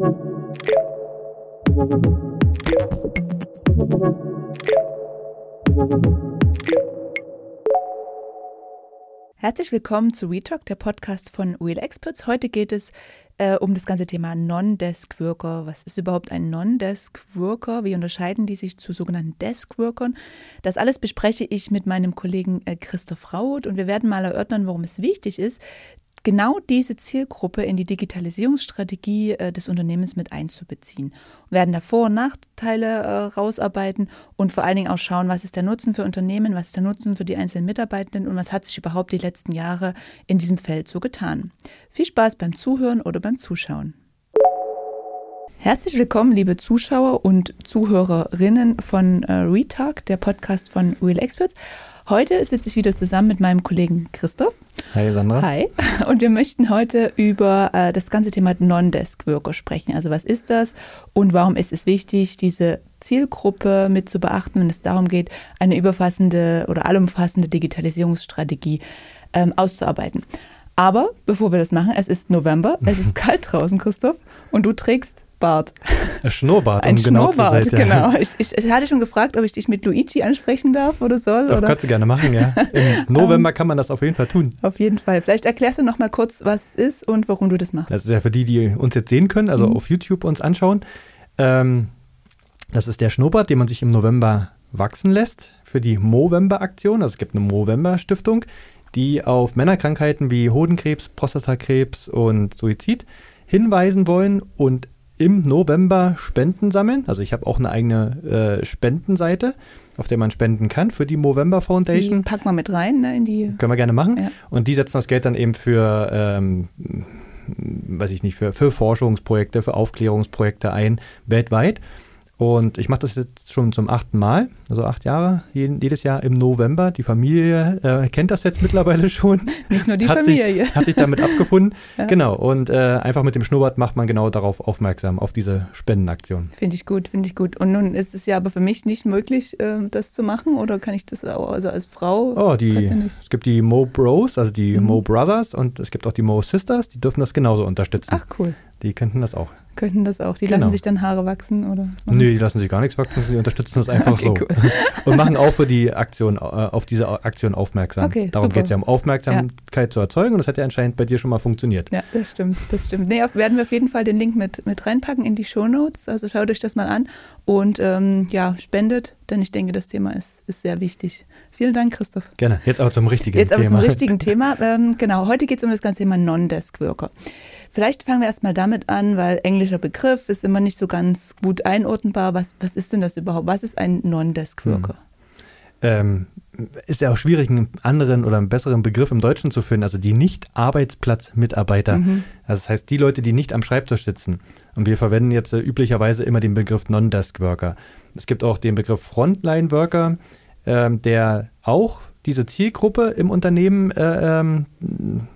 Herzlich willkommen zu WeTalk, der Podcast von Wheel Experts. Heute geht es äh, um das ganze Thema Non-Desk Worker. Was ist überhaupt ein Non-Desk Worker? Wie unterscheiden die sich zu sogenannten Desk Workern? Das alles bespreche ich mit meinem Kollegen äh, Christoph Raut und wir werden mal erörtern, warum es wichtig ist, genau diese Zielgruppe in die Digitalisierungsstrategie äh, des Unternehmens mit einzubeziehen. Wir werden da Vor- und Nachteile äh, rausarbeiten und vor allen Dingen auch schauen, was ist der Nutzen für Unternehmen, was ist der Nutzen für die einzelnen Mitarbeitenden und was hat sich überhaupt die letzten Jahre in diesem Feld so getan. Viel Spaß beim Zuhören oder beim Zuschauen. Herzlich willkommen, liebe Zuschauer und Zuhörerinnen von äh, Retalk, der Podcast von Real Experts. Heute sitze ich wieder zusammen mit meinem Kollegen Christoph. Hi Sandra. Hi. Und wir möchten heute über äh, das ganze Thema Non-Desk-Worker sprechen. Also was ist das und warum ist es wichtig, diese Zielgruppe mit zu beachten, wenn es darum geht, eine überfassende oder allumfassende Digitalisierungsstrategie ähm, auszuarbeiten. Aber bevor wir das machen, es ist November, es ist kalt draußen, Christoph, und du trägst Bart. Ein Schnurrbart, Ein um genau Schnurrbart, zu sein. genau. Ich, ich, hatte schon gefragt, ob ich dich mit Luigi ansprechen darf oder soll. Das oder? kannst du gerne machen, ja. Im November kann man das auf jeden Fall tun. Auf jeden Fall. Vielleicht erklärst du noch mal kurz, was es ist und warum du das machst. Das ist ja für die, die uns jetzt sehen können, also Mhm. auf YouTube uns anschauen. Ähm, das ist der Schnurrbart, den man sich im November wachsen lässt für die Movember-Aktion. Also es gibt eine Movember-Stiftung, die auf Männerkrankheiten wie Hodenkrebs, Prostatakrebs und Suizid hinweisen wollen und im November Spenden sammeln. Also ich habe auch eine eigene äh, Spendenseite, auf der man spenden kann für die Movember die Foundation. pack mal mit rein ne, in die. Können wir gerne machen. Ja. Und die setzen das Geld dann eben für, ähm, weiß ich nicht, für, für Forschungsprojekte, für Aufklärungsprojekte ein, weltweit. Und ich mache das jetzt schon zum achten Mal, also acht Jahre, jeden, jedes Jahr im November. Die Familie äh, kennt das jetzt mittlerweile schon. Nicht nur die hat Familie. Sich, hat sich damit abgefunden. Ja. Genau. Und äh, einfach mit dem Schnurrbart macht man genau darauf aufmerksam, auf diese Spendenaktion. Finde ich gut, finde ich gut. Und nun ist es ja aber für mich nicht möglich, ähm, das zu machen. Oder kann ich das auch, also als Frau? Oh, die, ja es gibt die Mo Bros, also die Mhm. Mo Brothers und es gibt auch die Mo Sisters, die dürfen das genauso unterstützen. Ach cool. Die könnten das auch. Könnten das auch. Die Genau. lassen sich dann Haare wachsen oder? was Nee, die lassen sich gar nichts wachsen, sie unterstützen das einfach Okay, so. cool. Und machen auch für die Aktion, äh, auf diese Aktion aufmerksam. Okay, Darum geht es ja um Aufmerksamkeit zu erzeugen und das hat ja anscheinend bei dir schon mal funktioniert. Ja, das stimmt, das stimmt. Nee, auf, werden wir auf jeden Fall den Link mit, mit reinpacken in die Shownotes. Also schaut euch das mal an und ähm, ja, spendet, denn ich denke, das Thema ist, ist sehr wichtig. Vielen Dank, Christoph. Gerne. Jetzt aber zum richtigen Jetzt aber Thema. zum richtigen Thema. Ähm, genau, heute geht es um das ganze Thema Non-Desk-Worker. Vielleicht fangen wir erstmal damit an, weil englischer Begriff ist immer nicht so ganz gut einordnbar. Was, was ist denn das überhaupt? Was ist ein Non-Desk-Worker? ähm, ist ja auch schwierig, einen anderen oder einen besseren Begriff im Deutschen zu finden. Also die Nicht-Arbeitsplatzmitarbeiter. Mhm. Also das heißt, die Leute, die nicht am Schreibtisch sitzen. Und wir verwenden jetzt äh, üblicherweise immer den Begriff Non-Desk-Worker. Es gibt auch den Begriff Frontline-Worker, ähm, der auch diese Zielgruppe im Unternehmen äh, ähm,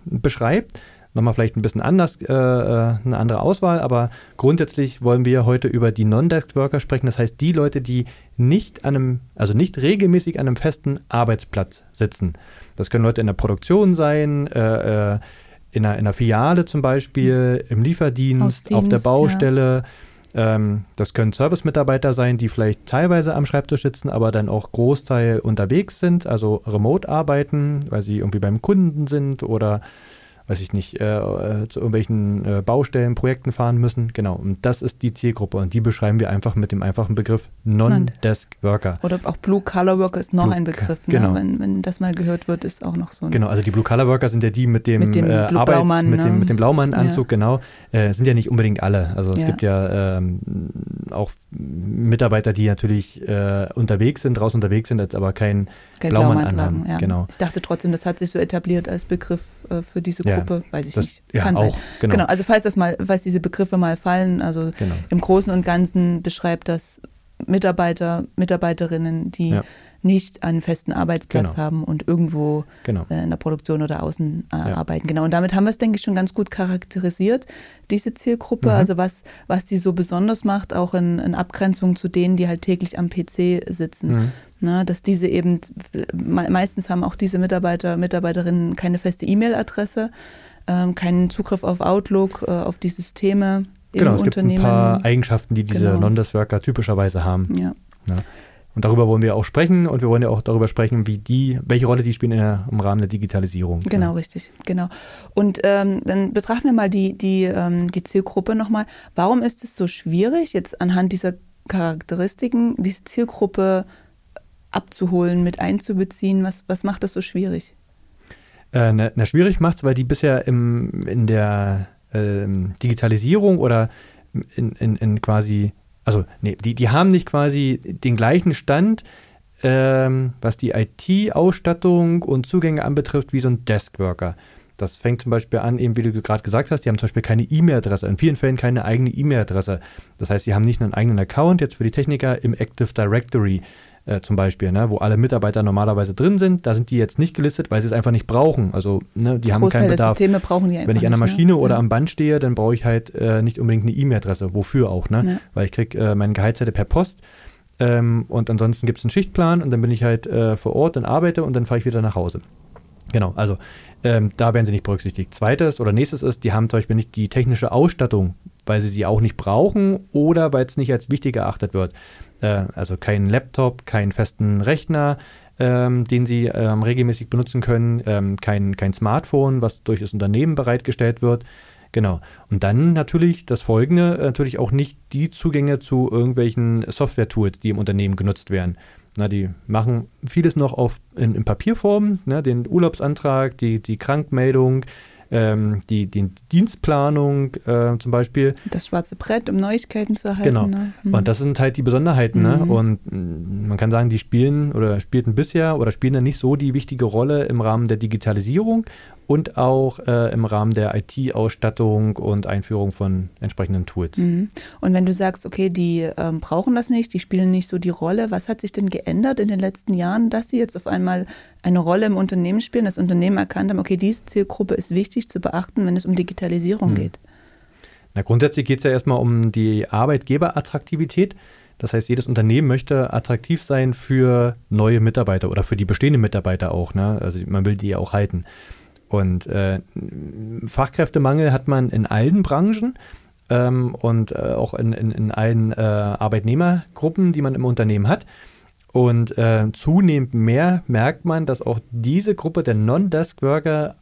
beschreibt. Nochmal vielleicht ein bisschen anders, äh, äh, eine andere Auswahl, aber grundsätzlich wollen wir heute über die Non-Desk-Worker sprechen. Das heißt, die Leute, die nicht an einem, also nicht regelmäßig an einem festen Arbeitsplatz sitzen. Das können Leute in der Produktion sein, äh, äh, in, einer, in einer Filiale zum Beispiel, im Lieferdienst, auf der Hausdienst, ja. Baustelle. Ähm, das können Service-Mitarbeiter sein, die vielleicht teilweise am Schreibtisch sitzen, aber dann auch Großteil unterwegs sind, also remote arbeiten, weil sie irgendwie beim Kunden sind oder weiß ich nicht, äh, äh, zu irgendwelchen äh, Baustellen, Projekten fahren müssen. Genau, und das ist die Zielgruppe und die beschreiben wir einfach mit dem einfachen Begriff Non-Desk Worker. Oder auch Blue-Collar-Worker ist noch Blue- ein Begriff. genau. Ne? Wenn, wenn das mal gehört wird, ist auch noch so ein Genau, also die Blue Collar Worker sind ja die mit dem, Mit dem äh, Arbeits, Blaumann, mit, ne? dem, mit dem Blaumann-Anzug, genau. Äh, sind ja nicht unbedingt alle. Also es Ja. gibt ja ähm, auch Mitarbeiter, die natürlich äh, unterwegs sind, draußen unterwegs sind, jetzt aber kein kein Blaumann Blaumann anhaben. Ja. genau. Ich dachte trotzdem, das hat sich so etabliert als Begriff für diese Ja, Gruppe. Weiß ich das, nicht. ja Kann auch, sein. genau. Genau, also falls das mal, falls diese Begriffe mal fallen, also genau. im Großen und Ganzen beschreibt das Mitarbeiter, Mitarbeiterinnen, die Ja. Nicht einen festen Arbeitsplatz Genau. haben und irgendwo genau. äh, in der Produktion oder außen äh, Ja. arbeiten. Genau. Und damit haben wir es, denke ich, schon ganz gut charakterisiert, diese Zielgruppe. Mhm. Also was, was sie so besonders macht, auch in, in Abgrenzung zu denen, die halt täglich am PC sitzen. Mhm. Ne, dass diese eben, me- meistens haben auch diese Mitarbeiter, Mitarbeiterinnen keine feste E-Mail-Adresse, ähm, keinen Zugriff auf Outlook, äh, auf die Systeme. im genau, es gibt ein paar Eigenschaften, die diese Genau. Non-Desk-Worker typischerweise haben. ja. Und darüber wollen wir auch sprechen und wir wollen ja auch darüber sprechen, wie die, welche Rolle die spielen in der, im Rahmen der Digitalisierung. Genau, richtig, genau. Und ähm, dann betrachten wir mal die, die, ähm, die Zielgruppe nochmal. Warum ist es so schwierig, jetzt anhand dieser Charakteristiken diese Zielgruppe abzuholen, mit einzubeziehen? Was, was macht das so schwierig? Äh, na, na, schwierig macht es, weil die bisher im, in der ähm, Digitalisierung oder in, in, in quasi, also nee, die, die haben nicht quasi den gleichen Stand, ähm, was die IT-Ausstattung und Zugänge anbetrifft, wie so ein Deskworker. Das fängt zum Beispiel an, eben wie du gerade gesagt hast, die haben zum Beispiel keine E-Mail-Adresse, in vielen Fällen keine eigene E-Mail-Adresse. Das heißt, sie haben nicht einen eigenen Account jetzt für die Techniker im Active Directory äh, zum Beispiel, ne, wo alle Mitarbeiter normalerweise drin sind. Da sind die jetzt nicht gelistet, weil sie es einfach nicht brauchen. Also ne, die haben keinen Bedarf. Systeme brauchen die einfach Wenn ich an der nicht, Maschine ne? oder ja. am Band stehe, dann brauche ich halt äh, nicht unbedingt eine E-Mail-Adresse. Wofür auch, ne? Ja. Weil ich kriege äh, meine Gehaltszettel per Post ähm, und ansonsten gibt es einen Schichtplan und dann bin ich halt äh, vor Ort und arbeite und dann fahre ich wieder nach Hause. Genau, also ähm, da werden sie nicht berücksichtigt. Zweites oder nächstes ist, die haben zum Beispiel nicht die technische Ausstattung, weil sie sie auch nicht brauchen oder weil es nicht als wichtig erachtet wird. Äh, also kein Laptop, keinen festen Rechner, ähm, den sie ähm, regelmäßig benutzen können, ähm, kein, kein Smartphone, was durch das Unternehmen bereitgestellt wird. Genau. Und dann natürlich das Folgende, äh, natürlich auch nicht die Zugänge zu irgendwelchen Software-Tools, die im Unternehmen genutzt werden. Na, die machen vieles noch auf, in, in Papierform, ne, den Urlaubsantrag, die, die Krankmeldung, ähm, die, die Dienstplanung äh, zum Beispiel. Das schwarze Brett, um Neuigkeiten zu erhalten. Genau. Ne? Hm. Und das sind halt die Besonderheiten. Ne? Mhm. Und mh, man kann sagen, die spielen oder spielten bisher oder spielen dann nicht so die wichtige Rolle im Rahmen der Digitalisierung und auch äh, im Rahmen der IT-Ausstattung und Einführung von entsprechenden Tools. Mhm. Und wenn du sagst, okay, die ähm, brauchen das nicht, die spielen nicht so die Rolle, was hat sich denn geändert in den letzten Jahren, dass sie jetzt auf einmal eine Rolle im Unternehmen spielen, das Unternehmen erkannt haben, okay, diese Zielgruppe ist wichtig zu beachten, wenn es um Digitalisierung Mhm. geht? Na, grundsätzlich geht es ja erstmal um die Arbeitgeberattraktivität. Das heißt, jedes Unternehmen möchte attraktiv sein für neue Mitarbeiter oder für die bestehenden Mitarbeiter auch. Ne? Also man will die ja auch halten. Und äh, Fachkräftemangel hat man in allen Branchen ähm, und äh, auch in, in, in allen äh, Arbeitnehmergruppen, die man im Unternehmen hat. Und äh, zunehmend mehr merkt man, dass auch diese Gruppe der Non-Desk-Worker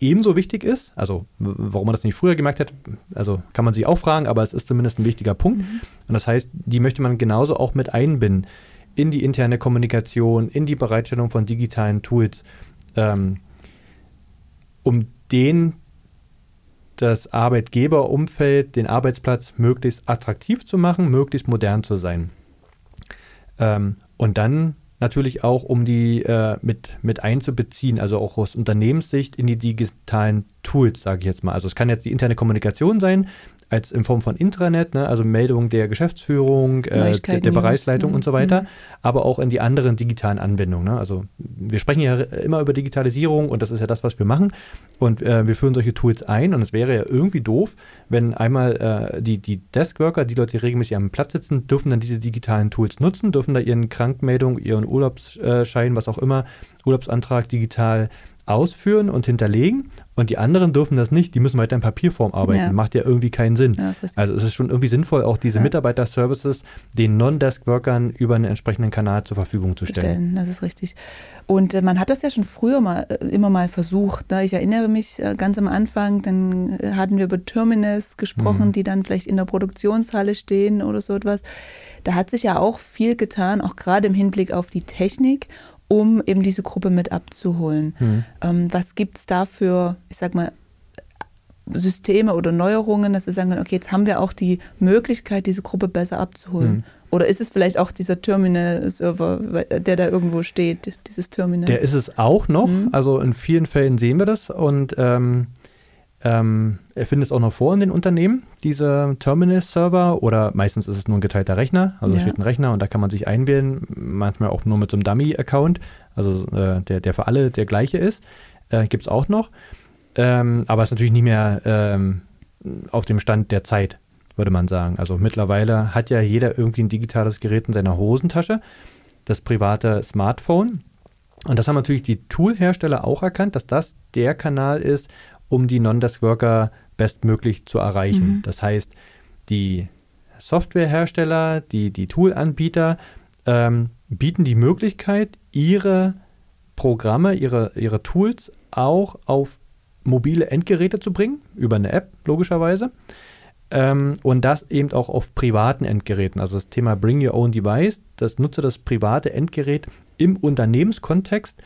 ebenso wichtig ist. Also warum man das nicht früher gemerkt hat, also kann man sich auch fragen, aber es ist zumindest ein wichtiger Punkt. Und das heißt, die möchte man genauso auch mit einbinden in die interne Kommunikation, in die Bereitstellung von digitalen Tools, ähm, um den das Arbeitgeberumfeld, den Arbeitsplatz möglichst attraktiv zu machen, möglichst modern zu sein. Ähm, und dann natürlich auch, um die äh, mit, mit einzubeziehen, also auch aus Unternehmenssicht in die digitalen Tools, sage ich jetzt mal. Also es kann jetzt die interne Kommunikation sein, als in Form von Intranet, ne, also Meldung der Geschäftsführung, äh, der, der Bereichsleitung ne? und so weiter, Mhm. aber auch in die anderen digitalen Anwendungen. Ne? Also wir sprechen ja immer über Digitalisierung und das ist ja das, was wir machen. Und äh, wir führen solche Tools ein und es wäre ja irgendwie doof, wenn einmal äh, die, die Deskworker, die Leute, die regelmäßig am Platz sitzen, dürfen dann diese digitalen Tools nutzen, dürfen da ihren Krankmeldung, ihren Urlaubsschein, was auch immer, Urlaubsantrag digital ausführen und hinterlegen und die anderen dürfen das nicht, die müssen weiter in Papierform arbeiten. Ja. Macht ja irgendwie keinen Sinn. Ja. Also es ist schon irgendwie sinnvoll, auch diese Ja. Mitarbeiter-Services den Non-Desk-Workern über einen entsprechenden Kanal zur Verfügung zu stellen. stellen. Das ist richtig. Und äh, man hat das ja schon früher mal äh, immer mal versucht. Ne? Ich erinnere mich äh, ganz am Anfang, dann äh, hatten wir über Terminals gesprochen, Mhm. die dann vielleicht in der Produktionshalle stehen oder so etwas. Da hat sich ja auch viel getan, auch gerade im Hinblick auf die Technik, um eben diese Gruppe mit abzuholen. Mhm. Ähm, was gibt es da für, ich sag mal, Systeme oder Neuerungen, dass wir sagen können, okay, jetzt haben wir auch die Möglichkeit, diese Gruppe besser abzuholen? Mhm. Oder ist es vielleicht auch dieser Terminal-Server, der da irgendwo steht, dieses Terminal? Der ist es auch noch. Mhm. Also in vielen Fällen sehen wir das und ähm, ähm, er findet es auch noch vor in den Unternehmen, diese Terminal-Server oder meistens ist es nur ein geteilter Rechner. Also Ja. steht ein Rechner und da kann man sich einwählen, manchmal auch nur mit so einem Dummy-Account, also äh, der, der für alle der gleiche ist. Äh, Gibt es auch noch. Ähm, aber ist natürlich nicht mehr ähm, auf dem Stand der Zeit, würde man sagen. Also mittlerweile hat ja jeder irgendwie ein digitales Gerät in seiner Hosentasche, das private Smartphone. Und das haben natürlich die Tool-Hersteller auch erkannt, dass das der Kanal ist, um die Non-Desk-Worker bestmöglich zu erreichen. Mhm. Das heißt, die Softwarehersteller, die, die Toolanbieter ähm, bieten die Möglichkeit, ihre Programme, ihre, ihre Tools auch auf mobile Endgeräte zu bringen, über eine App logischerweise. Ähm, und das eben auch auf privaten Endgeräten. Also das Thema Bring Your Own Device, das nutze das private Endgerät im Unternehmenskontext,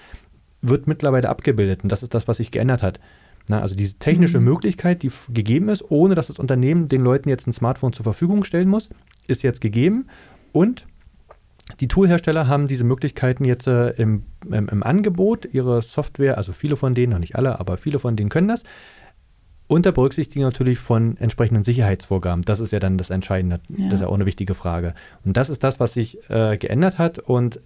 wird mittlerweile abgebildet. Und das ist das, was sich geändert hat. Na, also diese technische mhm. Möglichkeit, die gegeben ist, ohne dass das Unternehmen den Leuten jetzt ein Smartphone zur Verfügung stellen muss, ist jetzt gegeben. Und die Toolhersteller haben diese Möglichkeiten jetzt äh, im, im, im, Angebot, ihre Software, also viele von denen, noch nicht alle, aber viele von denen können das, unter Berücksichtigung natürlich von entsprechenden Sicherheitsvorgaben. Das ist ja dann das Entscheidende. Ja. Das ist ja auch eine wichtige Frage. Und das ist das, was sich äh, geändert hat und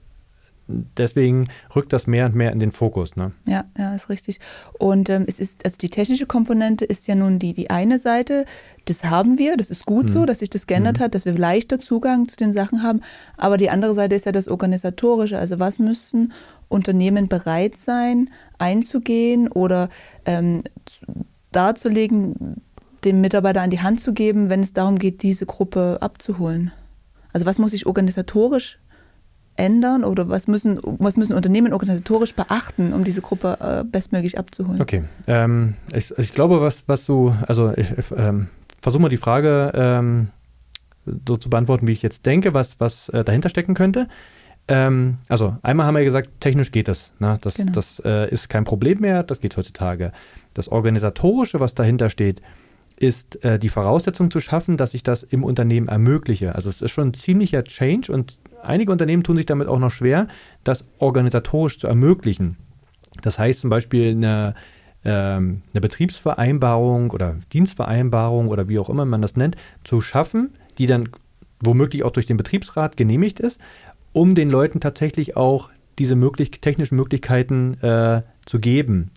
deswegen rückt das mehr und mehr in den Fokus. Ne? Ja, ja, ist richtig. Und ähm, es ist, also die technische Komponente ist ja nun die, die eine Seite, das haben wir, das ist gut hm. so, dass sich das geändert hm. hat, dass wir leichter Zugang zu den Sachen haben. Aber die andere Seite ist ja das Organisatorische. Also was müssen Unternehmen bereit sein, einzugehen oder ähm, darzulegen, dem Mitarbeiter an die Hand zu geben, wenn es darum geht, diese Gruppe abzuholen? Also was muss ich organisatorisch ändern oder was müssen, was müssen Unternehmen organisatorisch beachten, um diese Gruppe äh, bestmöglich abzuholen? Okay, ähm, ich, ich, glaube, was, was du, also ich ähm, versuche mal die Frage ähm, so zu beantworten, wie ich jetzt denke, was, was äh, dahinter stecken könnte. Ähm, also einmal haben wir gesagt, technisch geht das. Ne? Das, genau. das äh, ist kein Problem mehr, das geht heutzutage. Das Organisatorische, was dahinter steht, ist äh, die Voraussetzung zu schaffen, dass ich das im Unternehmen ermögliche. Also es ist schon ein ziemlicher Change und einige Unternehmen tun sich damit auch noch schwer, das organisatorisch zu ermöglichen. Das heißt zum Beispiel eine, ähm, eine Betriebsvereinbarung oder Dienstvereinbarung oder wie auch immer man das nennt, zu schaffen, die dann womöglich auch durch den Betriebsrat genehmigt ist, um den Leuten tatsächlich auch diese möglich technischen Möglichkeiten äh, zu geben.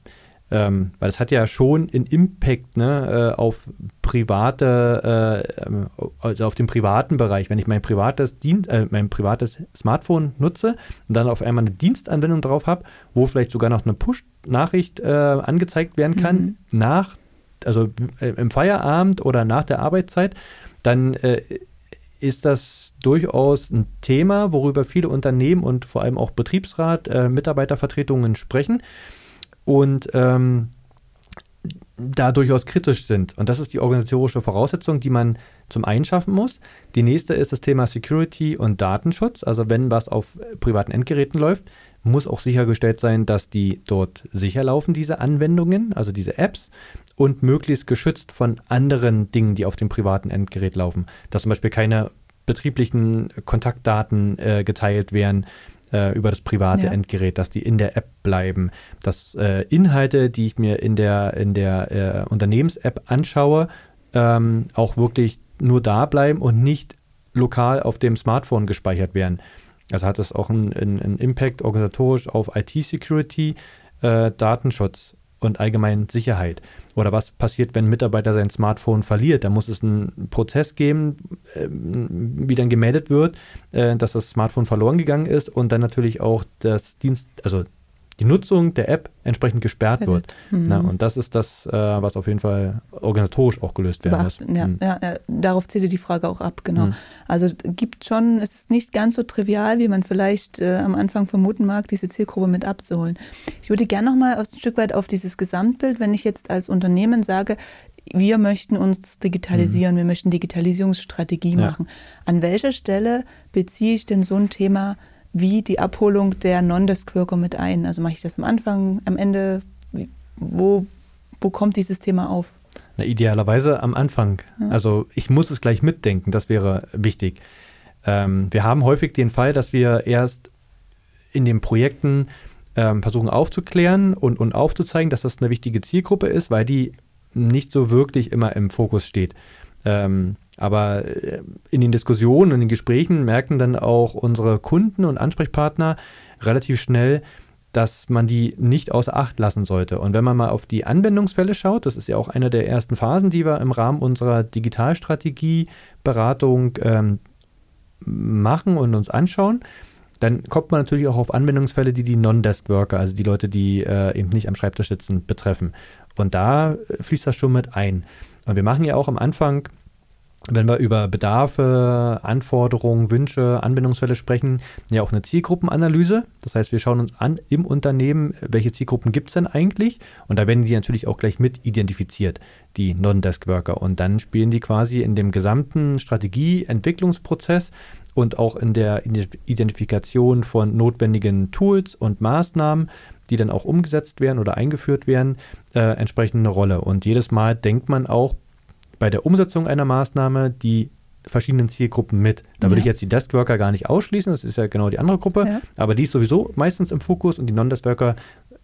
Ähm, weil es hat ja schon einen Impact ne, äh, auf private, äh, also auf den privaten Bereich. Wenn ich mein privates, Dien äh, mein privates Smartphone nutze und dann auf einmal eine Dienstanwendung drauf habe, wo vielleicht sogar noch eine Push-Nachricht äh, angezeigt werden kann, mhm. nach, also äh, im Feierabend oder nach der Arbeitszeit, dann ist das durchaus ein Thema, worüber viele Unternehmen und vor allem auch Betriebsrat, Mitarbeitervertretungen sprechen und ähm, da durchaus kritisch sind. Und das ist die organisatorische Voraussetzung, die man zum einen schaffen muss. Die nächste ist das Thema Security und Datenschutz. Also wenn was auf privaten Endgeräten läuft, muss auch sichergestellt sein, dass die dort sicher laufen, diese Anwendungen, also diese Apps, und möglichst geschützt von anderen Dingen, die auf dem privaten Endgerät laufen. Dass zum Beispiel keine betrieblichen Kontaktdaten äh, geteilt werden, äh, über das private ja. Endgerät, dass die in der App bleiben, dass äh, Inhalte, die ich mir in der, in der äh, Unternehmens-App anschaue, ähm, auch wirklich nur da bleiben und nicht lokal auf dem Smartphone gespeichert werden. Also hat das auch einen, einen Impact organisatorisch auf IT-Security, äh, Datenschutz und allgemein Sicherheit. Oder was passiert, wenn ein Mitarbeiter sein Smartphone verliert? Da muss es einen Prozess geben, ähm, wie dann gemeldet wird, äh, dass das Smartphone verloren gegangen ist und dann natürlich auch das Dienst, also die Nutzung der App entsprechend gesperrt wird. Mhm. Na, und das ist das, äh, was auf jeden Fall organisatorisch auch gelöst werden muss. Ja, mhm. ja, ja, darauf zählte die Frage auch ab, genau. Mhm. Also gibt schon, es ist nicht ganz so trivial, wie man vielleicht äh, am Anfang vermuten mag, diese Zielgruppe mit abzuholen. Ich würde gerne nochmal ein Stück weit auf dieses Gesamtbild, wenn ich jetzt als Unternehmen sage, wir möchten uns digitalisieren, mhm. wir möchten Digitalisierungsstrategie ja. machen. An welcher Stelle beziehe ich denn so ein Thema wie die Abholung der Non-Desk-Worker mit ein? Also mache ich das am Anfang, am Ende? Wo, wo kommt dieses Thema auf? Na, idealerweise am Anfang. Ja. Also ich muss es gleich mitdenken, das wäre wichtig. Ähm, wir haben häufig den Fall, dass wir erst in den Projekten ähm, versuchen aufzuklären und, und aufzuzeigen, dass das eine wichtige Zielgruppe ist, weil die nicht so wirklich immer im Fokus steht. Ähm, aber äh, in den Diskussionen und den Gesprächen merken dann auch unsere Kunden und Ansprechpartner relativ schnell, dass man die nicht außer Acht lassen sollte. Und wenn man mal auf die Anwendungsfälle schaut, das ist ja auch eine der ersten Phasen, die wir im Rahmen unserer Digitalstrategie-Beratung ähm, machen und uns anschauen, dann kommt man natürlich auch auf Anwendungsfälle, die die Non-Desk-Worker, also die Leute, die äh, eben nicht am Schreibtisch sitzen, betreffen. Und da fließt das schon mit ein. Und wir machen ja auch am Anfang wenn wir über Bedarfe, Anforderungen, Wünsche, Anwendungsfälle sprechen, ja auch eine Zielgruppenanalyse. Das heißt, wir schauen uns an im Unternehmen, welche Zielgruppen gibt es denn eigentlich? Und da werden die natürlich auch gleich mit identifiziert, die Non-Desk-Worker. Und dann spielen die quasi in dem gesamten Strategie-Entwicklungsprozess und auch in der Identifikation von notwendigen Tools und Maßnahmen, die dann auch umgesetzt werden oder eingeführt werden, äh, entsprechend eine Rolle. Und jedes Mal denkt man auch bei der Umsetzung einer Maßnahme die verschiedenen Zielgruppen mit. Da würde ja. ich jetzt die Deskworker gar nicht ausschließen, das ist ja genau die andere Gruppe, ja. aber die ist sowieso meistens im Fokus und die Non-Deskworker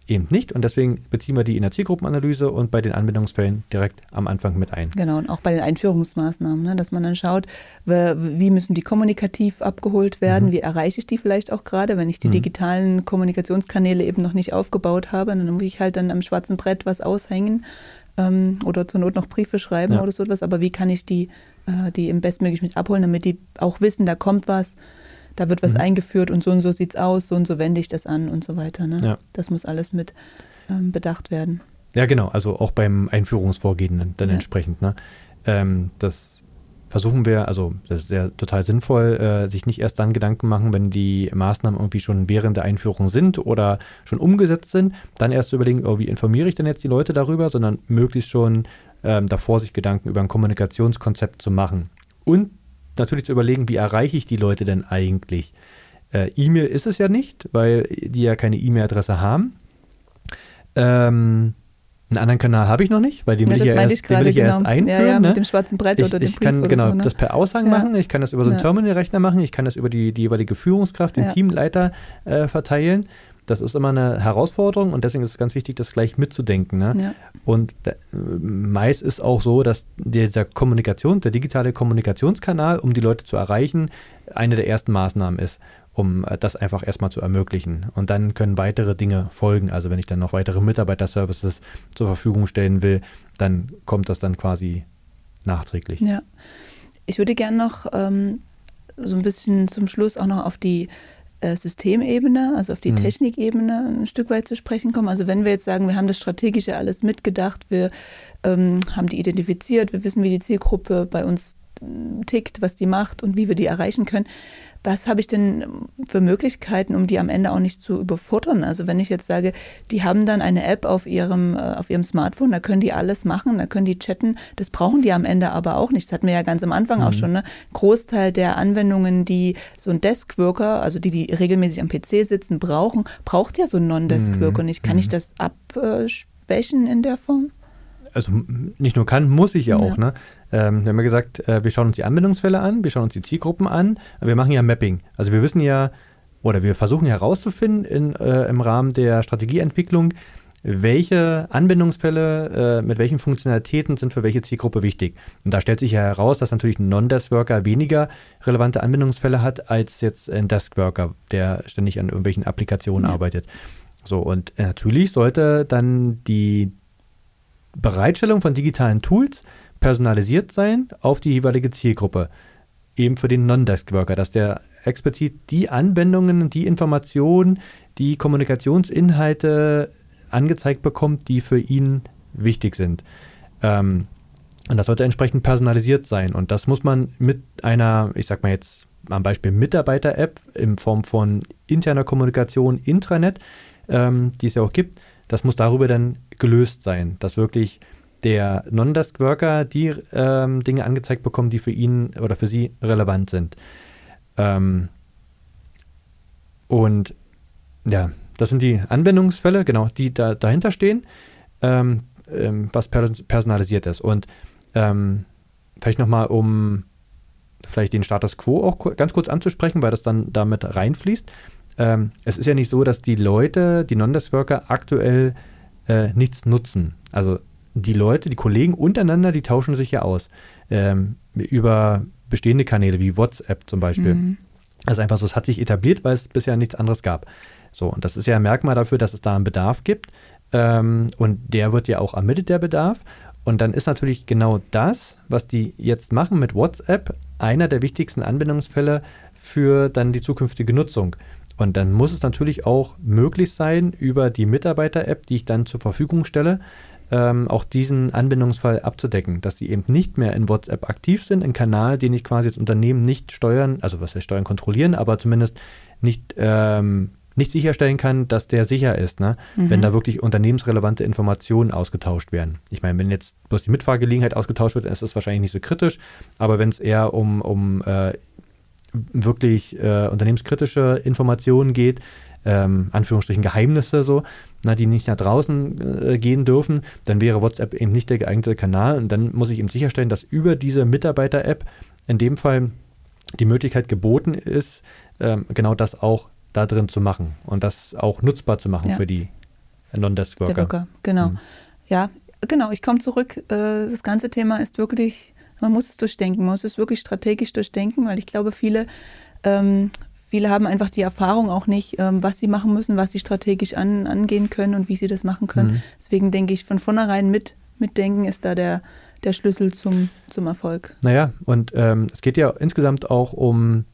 eben nicht. Und deswegen beziehen wir die in der Zielgruppenanalyse und bei den Anwendungsfällen direkt am Anfang mit ein. Genau, und auch bei den Einführungsmaßnahmen, ne, dass man dann schaut, wie müssen die kommunikativ abgeholt werden, mhm. wie erreiche ich die vielleicht auch gerade, wenn ich die mhm. digitalen Kommunikationskanäle eben noch nicht aufgebaut habe, dann muss ich halt dann am schwarzen Brett was aushängen ähm, oder zur Not noch Briefe schreiben ja. oder so etwas. Aber wie kann ich die, äh, die im bestmöglich mit abholen, damit die auch wissen, da kommt was, da wird was mhm. eingeführt und so und so sieht es aus, so und so wende ich das an und so weiter. Ne? Ja. Das muss alles mit ähm, bedacht werden. Ja, genau. Also auch beim Einführungsvorgehen dann ja. entsprechend. Ne? Ähm, das versuchen wir, also das ist ja total sinnvoll, äh, sich nicht erst dann Gedanken machen, wenn die Maßnahmen irgendwie schon während der Einführung sind oder schon umgesetzt sind, dann erst zu überlegen, oh, wie informiere ich denn jetzt die Leute darüber, sondern möglichst schon ähm, davor sich Gedanken über ein Kommunikationskonzept zu machen. Und natürlich zu überlegen, wie erreiche ich die Leute denn eigentlich? Äh, E-Mail ist es ja nicht, weil die ja keine E-Mail-Adresse haben. Ähm, einen anderen Kanal habe ich noch nicht, weil den will ja, ich ja erst, ich den will ich genau. erst einführen. Ja, ja, mit ne? dem schwarzen Brett ich, oder dem Ich Brief kann genau so, ne? das per Aussagen ja. machen, ich kann das über so einen Terminalrechner machen, ich kann das über die, die jeweilige Führungskraft, den Teamleiter äh, verteilen. Das ist immer eine Herausforderung und deswegen ist es ganz wichtig, das gleich mitzudenken. Ne? Und da, meist ist auch so, dass dieser Kommunikation, der digitale Kommunikationskanal, um die Leute zu erreichen, eine der ersten Maßnahmen ist um äh, das einfach erstmal zu ermöglichen. Und dann können weitere Dinge folgen. Also wenn ich dann noch weitere Mitarbeiterservices zur Verfügung stellen will, dann kommt das dann quasi nachträglich. Ja. Ich würde gerne noch ähm, so ein bisschen zum Schluss auch noch auf die äh, Systemebene, also auf die mhm. Technikebene ein Stück weit zu sprechen kommen. Also wenn wir jetzt sagen, wir haben das Strategische alles mitgedacht, wir ähm, haben die identifiziert, wir wissen, wie die Zielgruppe bei uns tickt, was die macht und wie wir die erreichen können was habe ich denn für Möglichkeiten, um die am Ende auch nicht zu überfordern? Also wenn ich jetzt sage, die haben dann eine App auf ihrem, äh, auf ihrem Smartphone, da können die alles machen, da können die chatten, das brauchen die am Ende aber auch nicht. Das hatten wir ja ganz am Anfang mhm. auch schon. Ne? Großteil der Anwendungen, die so ein Desk-Worker, also die, die regelmäßig am PC sitzen, brauchen, braucht ja so ein Non-Desk-Worker mhm. nicht. Kann mhm. ich das abschwächen in der Form? also nicht nur kann, muss ich ja, ja. auch. Ne? Ähm, wir haben ja gesagt, äh, wir schauen uns die Anwendungsfälle an, wir schauen uns die Zielgruppen an, wir machen ja Mapping. Also wir wissen ja, oder wir versuchen herauszufinden in, äh, im Rahmen der Strategieentwicklung, welche Anwendungsfälle äh, mit welchen Funktionalitäten sind für welche Zielgruppe wichtig. Und da stellt sich ja heraus, dass natürlich ein Non-Desk-Worker weniger relevante Anwendungsfälle hat als jetzt ein Desk-Worker, der ständig an irgendwelchen Applikationen ja. arbeitet. So, und natürlich sollte dann die Bereitstellung von digitalen Tools personalisiert sein auf die jeweilige Zielgruppe. Eben für den Non-Desk-Worker, dass der explizit die Anwendungen, die Informationen, die Kommunikationsinhalte angezeigt bekommt, die für ihn wichtig sind. Ähm, und das sollte entsprechend personalisiert sein. Und das muss man mit einer, ich sag mal jetzt am Beispiel Mitarbeiter-App in Form von interner Kommunikation, Intranet, ähm, die es ja auch gibt, das muss darüber dann gelöst sein, dass wirklich der Non-Desk-Worker die ähm, Dinge angezeigt bekommt, die für ihn oder für sie relevant sind. Ähm, und ja, das sind die Anwendungsfälle, genau, die da, dahinter stehen, ähm, ähm was personalisiert ist. Und ähm, vielleicht nochmal, um vielleicht den Status quo auch ganz kurz anzusprechen, weil das dann damit reinfließt. Ähm, es ist ja nicht so, dass die Leute, die Non-Desk-Worker aktuell äh, nichts nutzen. Also die Leute, die Kollegen untereinander, die tauschen sich ja aus. Ähm, über bestehende Kanäle wie WhatsApp zum Beispiel. Mhm. Das ist einfach so, es hat sich etabliert, weil es bisher nichts anderes gab. So, und das ist ja ein Merkmal dafür, dass es da einen Bedarf gibt. Ähm, und der wird ja auch ermittelt, der Bedarf. Und dann ist natürlich genau das, was die jetzt machen mit WhatsApp, einer der wichtigsten Anwendungsfälle für dann die zukünftige Nutzung. Und dann muss es natürlich auch möglich sein, über die Mitarbeiter-App, die ich dann zur Verfügung stelle, ähm, auch diesen Anwendungsfall abzudecken, dass sie eben nicht mehr in WhatsApp aktiv sind, ein Kanal, den ich quasi als Unternehmen nicht steuern, also was heißt steuern, kontrollieren, aber zumindest nicht, ähm, nicht sicherstellen kann, dass der sicher ist, ne? Mhm. wenn da wirklich unternehmensrelevante Informationen ausgetauscht werden. Ich meine, wenn jetzt bloß die Mitfahrgelegenheit ausgetauscht wird, ist das wahrscheinlich nicht so kritisch, aber wenn es eher um, um äh, wirklich äh, unternehmenskritische Informationen geht, ähm, Anführungsstrichen Geheimnisse so, na, die nicht nach draußen äh, gehen dürfen, dann wäre WhatsApp eben nicht der geeignete Kanal und dann muss ich eben sicherstellen, dass über diese Mitarbeiter-App in dem Fall die Möglichkeit geboten ist, ähm, genau das auch da drin zu machen und das auch nutzbar zu machen ja. für die Non-Desk-Worker. Worker, genau. Mhm. Ja, genau, ich komme zurück. Äh, das ganze Thema ist wirklich, man muss es durchdenken, man muss es wirklich strategisch durchdenken, weil ich glaube, viele ähm, viele haben einfach die Erfahrung auch nicht, ähm, was sie machen müssen, was sie strategisch an, angehen können und wie sie das machen können. Mhm. Deswegen denke ich, von vornherein mit, mitdenken ist da der, der Schlüssel zum, zum Erfolg. Naja, und ähm, es geht ja insgesamt auch um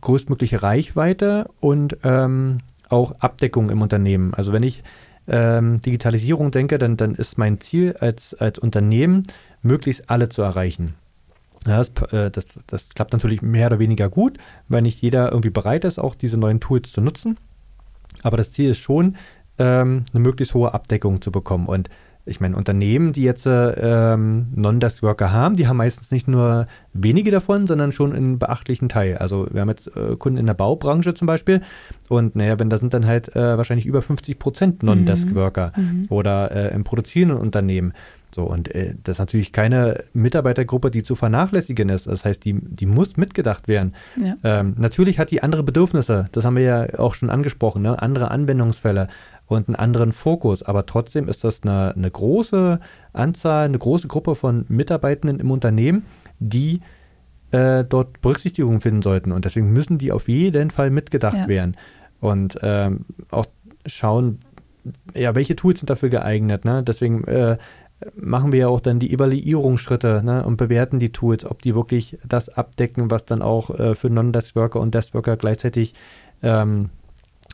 größtmögliche Reichweite und ähm, auch Abdeckung im Unternehmen. Also wenn ich ähm, Digitalisierung denke, dann, dann ist mein Ziel als, als Unternehmen, möglichst alle zu erreichen. Ja, das, äh, das, das, klappt natürlich mehr oder weniger gut, weil nicht jeder irgendwie bereit ist, auch diese neuen Tools zu nutzen. Aber das Ziel ist schon, ähm, eine möglichst hohe Abdeckung zu bekommen. Und ich meine, Unternehmen, die jetzt ähm, Non-Desk-Worker haben, die haben meistens nicht nur wenige davon, sondern schon einen beachtlichen Teil. Also wir haben jetzt äh, Kunden in der Baubranche zum Beispiel und naja, wenn da sind dann halt äh, wahrscheinlich über 50 Prozent Non-Desk-Worker mhm. mhm. oder äh, im produzierenden Unternehmen. So, und äh, das ist natürlich keine Mitarbeitergruppe, die zu vernachlässigen ist. Das heißt, die, die muss mitgedacht werden. Ja. Ähm, natürlich hat die andere Bedürfnisse, das haben wir ja auch schon angesprochen, ne? andere Anwendungsfälle und einen anderen Fokus. Aber trotzdem ist das eine, eine große Anzahl, eine große Gruppe von Mitarbeitenden im Unternehmen, die äh, dort Berücksichtigung finden sollten. Und deswegen müssen die auf jeden Fall mitgedacht ja. werden. Und ähm, auch schauen, ja, welche Tools sind dafür geeignet. Ne? Deswegen äh, machen wir ja auch dann die Evaluierungsschritte ne, und bewerten die Tools, ob die wirklich das abdecken, was dann auch äh, für Non-Desk-Worker und Desk-Worker gleichzeitig ähm,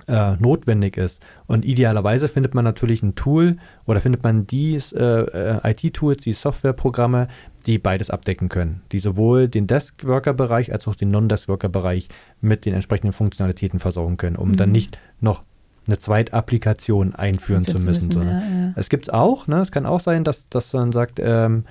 äh, notwendig ist. Und idealerweise findet man natürlich ein Tool oder findet man die äh, äh IT-Tools, die Softwareprogramme, die beides abdecken können, die sowohl den Desk-Worker-Bereich als auch den Non-Desk-Worker-Bereich mit den entsprechenden Funktionalitäten versorgen können, um mhm. dann nicht noch eine Zweitapplikation einführen zu müssen. müssen so, ne? ja. Es gibt es auch, ne? es kann auch sein, dass, dass man sagt, ähm,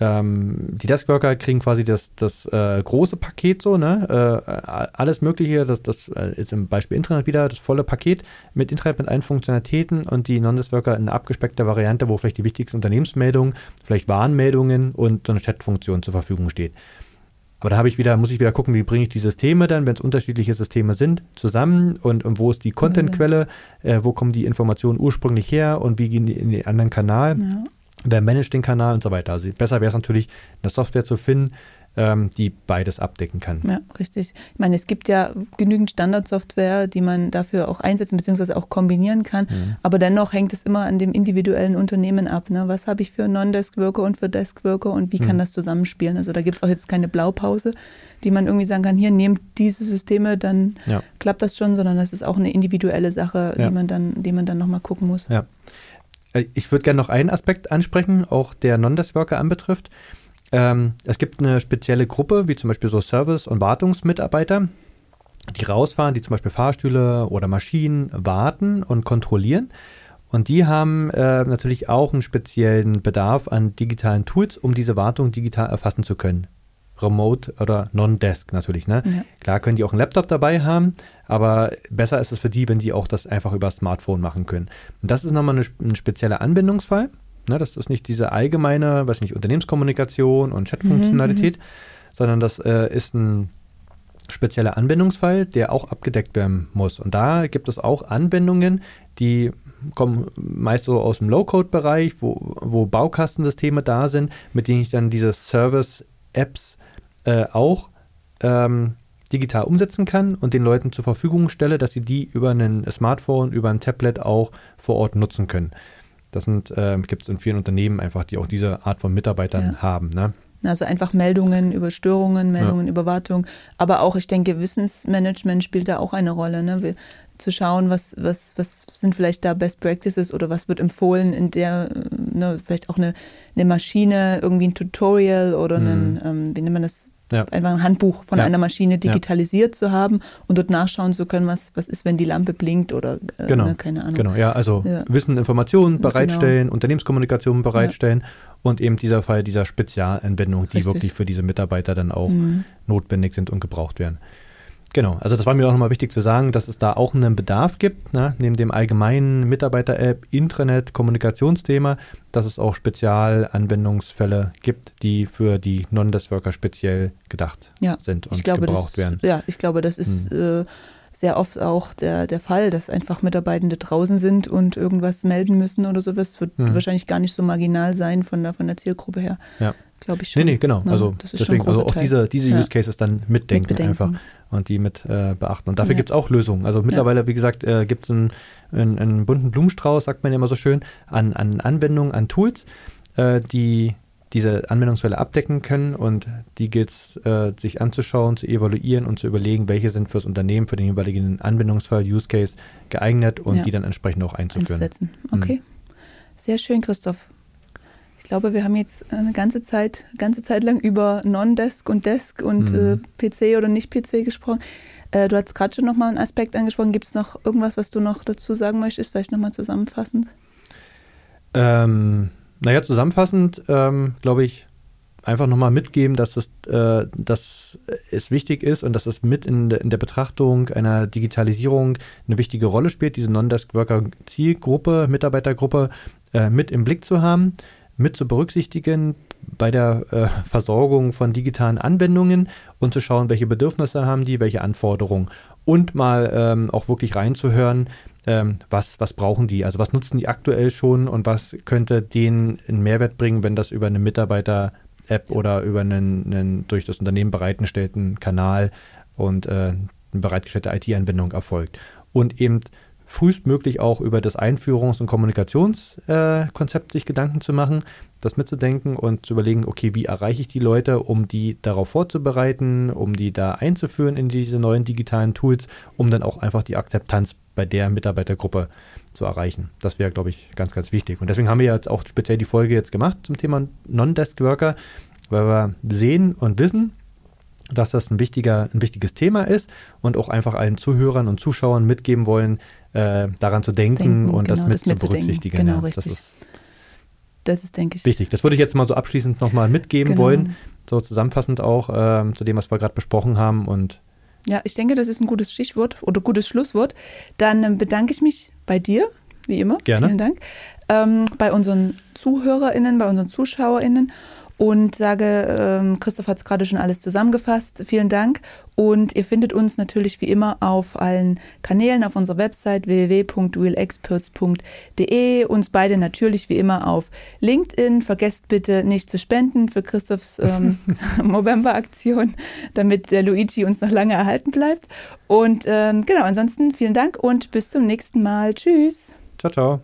ähm, die Deskworker kriegen quasi das, das äh, große Paket so, ne? Äh, alles Mögliche, das, das äh, ist im Beispiel Internet wieder, das volle Paket mit Internet mit allen Funktionalitäten und die Non-Deskworker in einer abgespeckter Variante, wo vielleicht die wichtigsten Unternehmensmeldungen, vielleicht Warnmeldungen und so eine Chatfunktion zur Verfügung steht. Aber da habe ich wieder, muss ich wieder gucken, wie bringe ich die Systeme dann, wenn es unterschiedliche Systeme sind, zusammen und, und wo ist die Contentquelle, äh, wo kommen die Informationen ursprünglich her und wie gehen die in den anderen Kanal, ja. wer managt den Kanal und so weiter. Also besser wäre es natürlich, eine Software zu finden, ähm, die beides abdecken kann. Ja, richtig. Ich meine, es gibt ja genügend Standardsoftware, die man dafür auch einsetzen bzw. auch kombinieren kann. Mhm. Aber dennoch hängt es immer an dem individuellen Unternehmen ab. Ne? Was habe ich für Non-Desk-Worker und für Desk-Worker und wie kann mhm. das zusammenspielen? Also da gibt es auch jetzt keine Blaupause, die man irgendwie sagen kann, hier nehmt diese Systeme, dann ja. klappt das schon, sondern das ist auch eine individuelle Sache, ja. die man dann, die man dann nochmal gucken muss. Ja. Äh, ich würde gerne noch einen Aspekt ansprechen, auch der Non-Desk-Worker anbetrifft. Ähm, es gibt eine spezielle Gruppe, wie zum Beispiel so Service- und Wartungsmitarbeiter, die rausfahren, die zum Beispiel Fahrstühle oder Maschinen warten und kontrollieren. Und die haben äh, natürlich auch einen speziellen Bedarf an digitalen Tools, um diese Wartung digital erfassen zu können. Remote oder Non-Desk natürlich. Ne? Ja. Klar können die auch einen Laptop dabei haben, aber besser ist es für die, wenn die auch das einfach über Smartphone machen können. Und das ist nochmal eine, ein spezieller Anwendungsfall. Ne, das ist nicht diese allgemeine, weiß nicht, Unternehmenskommunikation und Chatfunktionalität, mhm, mhm, sondern das äh, ist ein spezieller Anwendungsfall, der auch abgedeckt werden muss. Und da gibt es auch Anwendungen, die kommen meist so aus dem Low-Code-Bereich, wo, wo Baukastensysteme da sind, mit denen ich dann diese Service-Apps äh, auch ähm, digital umsetzen kann und den Leuten zur Verfügung stelle, dass sie die über ein Smartphone, über ein Tablet auch vor Ort nutzen können. Das sind, äh, gibt es in vielen Unternehmen einfach, die auch diese Art von Mitarbeitern ja. haben. Ne? Also einfach Meldungen über Störungen, Meldungen ja. über Wartung, aber auch, ich denke, Wissensmanagement spielt da auch eine Rolle. Ne? zu schauen, was, was, was sind vielleicht da Best Practices oder was wird empfohlen, in der, ne, vielleicht auch eine, eine Maschine, irgendwie ein Tutorial oder mhm. ein, ähm, wie nennt man das, ja. einfach ein Handbuch von ja. einer Maschine digitalisiert zu haben und dort nachschauen zu können, was, was ist, wenn die Lampe blinkt oder äh, genau. ne, keine Ahnung. Genau, ja, also Wissen, Informationen bereitstellen, genau. Unternehmenskommunikation bereitstellen und eben dieser Fall dieser Spezialanwendung, die Richtig. wirklich für diese Mitarbeiter dann auch mhm. notwendig sind und gebraucht werden. Genau, also das war mir auch nochmal wichtig zu sagen, dass es da auch einen Bedarf gibt, ne? neben dem allgemeinen Mitarbeiter-App, Intranet, Kommunikationsthema, dass es auch Spezialanwendungsfälle gibt, die für die Non-Desk-Worker speziell gedacht ja, sind und glaube, gebraucht das, werden. Ja, ich glaube, das ist hm. äh, sehr oft auch der, der Fall, dass einfach Mitarbeitende draußen sind und irgendwas melden müssen oder sowas. Wird hm. wahrscheinlich gar nicht so marginal sein von der, von der Zielgruppe her. Ja glaube ich schon. Nee, nee, genau. Ja, also deswegen, also auch Teil. diese, diese ja. Use Cases dann mitdenken, mit einfach und die mit äh, beachten. Und dafür ja. gibt es auch Lösungen. Also mittlerweile, wie gesagt, äh, gibt es einen, einen, einen, bunten Blumenstrauß, sagt man ja immer so schön, an, an Anwendungen, an Tools, äh, die diese Anwendungsfälle abdecken können und die gilt es, äh, sich anzuschauen, zu evaluieren und zu überlegen, welche sind fürs Unternehmen, für den jeweiligen Anwendungsfall, Use Case geeignet und die dann entsprechend auch einzuführen. Einzusetzen. Okay. Mhm. Sehr schön, Christoph. Ich glaube, wir haben jetzt eine ganze Zeit, ganze Zeit lang über Non-Desk und Desk und mhm. äh, PC oder nicht PC gesprochen. Äh, du hast gerade schon nochmal einen Aspekt angesprochen. Gibt es noch irgendwas, was du noch dazu sagen möchtest? Vielleicht nochmal zusammenfassend? Ähm, naja, zusammenfassend ähm, glaube ich, einfach nochmal mitgeben, dass es, äh, dass es wichtig ist und dass es mit in, de, in, der Betrachtung einer Digitalisierung eine wichtige Rolle spielt, diese Non-Desk-Worker-Zielgruppe, Mitarbeitergruppe äh, mit im Blick zu haben mit zu berücksichtigen bei der äh, Versorgung von digitalen Anwendungen und zu schauen, welche Bedürfnisse haben die, welche Anforderungen. Und mal ähm, auch wirklich reinzuhören, ähm, was, was brauchen die, also was nutzen die aktuell schon und was könnte denen einen Mehrwert bringen, wenn das über eine Mitarbeiter-App oder über einen, einen, durch das Unternehmen bereitgestellten Kanal und äh, eine bereitgestellte IT-Anwendung erfolgt. Und eben frühestmöglich auch über das Einführungs- und Kommunikationskonzept äh, sich Gedanken zu machen, das mitzudenken und zu überlegen, okay, wie erreiche ich die Leute, um die darauf vorzubereiten, um die da einzuführen in diese neuen digitalen Tools, um dann auch einfach die Akzeptanz bei der Mitarbeitergruppe zu erreichen. Das wäre, glaube ich, ganz, ganz wichtig. Und deswegen haben wir jetzt auch speziell die Folge jetzt gemacht zum Thema Non-Desk-Worker, weil wir sehen und wissen, dass das ein, wichtiger, ein wichtiges Thema ist und auch einfach allen Zuhörern und Zuschauern mitgeben wollen, äh, daran zu denken, denken und genau, das mit das zu berücksichtigen. Genau, ja, richtig. Das ist, das ist, denke ich. Wichtig. Das würde ich jetzt mal so abschließend nochmal mitgeben genau. wollen, so zusammenfassend auch äh, zu dem, was wir gerade besprochen haben. Und ja, ich denke, das ist ein gutes Stichwort oder gutes Schlusswort. Dann ähm, bedanke ich mich bei dir, wie immer. Gerne. Vielen Dank. Ähm, bei unseren ZuhörerInnen, bei unseren ZuschauerInnen und sage, ähm, Christoph hat es gerade schon alles zusammengefasst. Vielen Dank. Und ihr findet uns natürlich wie immer auf allen Kanälen auf unserer Website www.realexperts.de. Uns beide natürlich wie immer auf LinkedIn. Vergesst bitte nicht zu spenden für Christophs ähm, November-Aktion, damit der Luigi uns noch lange erhalten bleibt. Und ähm, genau, ansonsten vielen Dank und bis zum nächsten Mal. Tschüss. Ciao, ciao.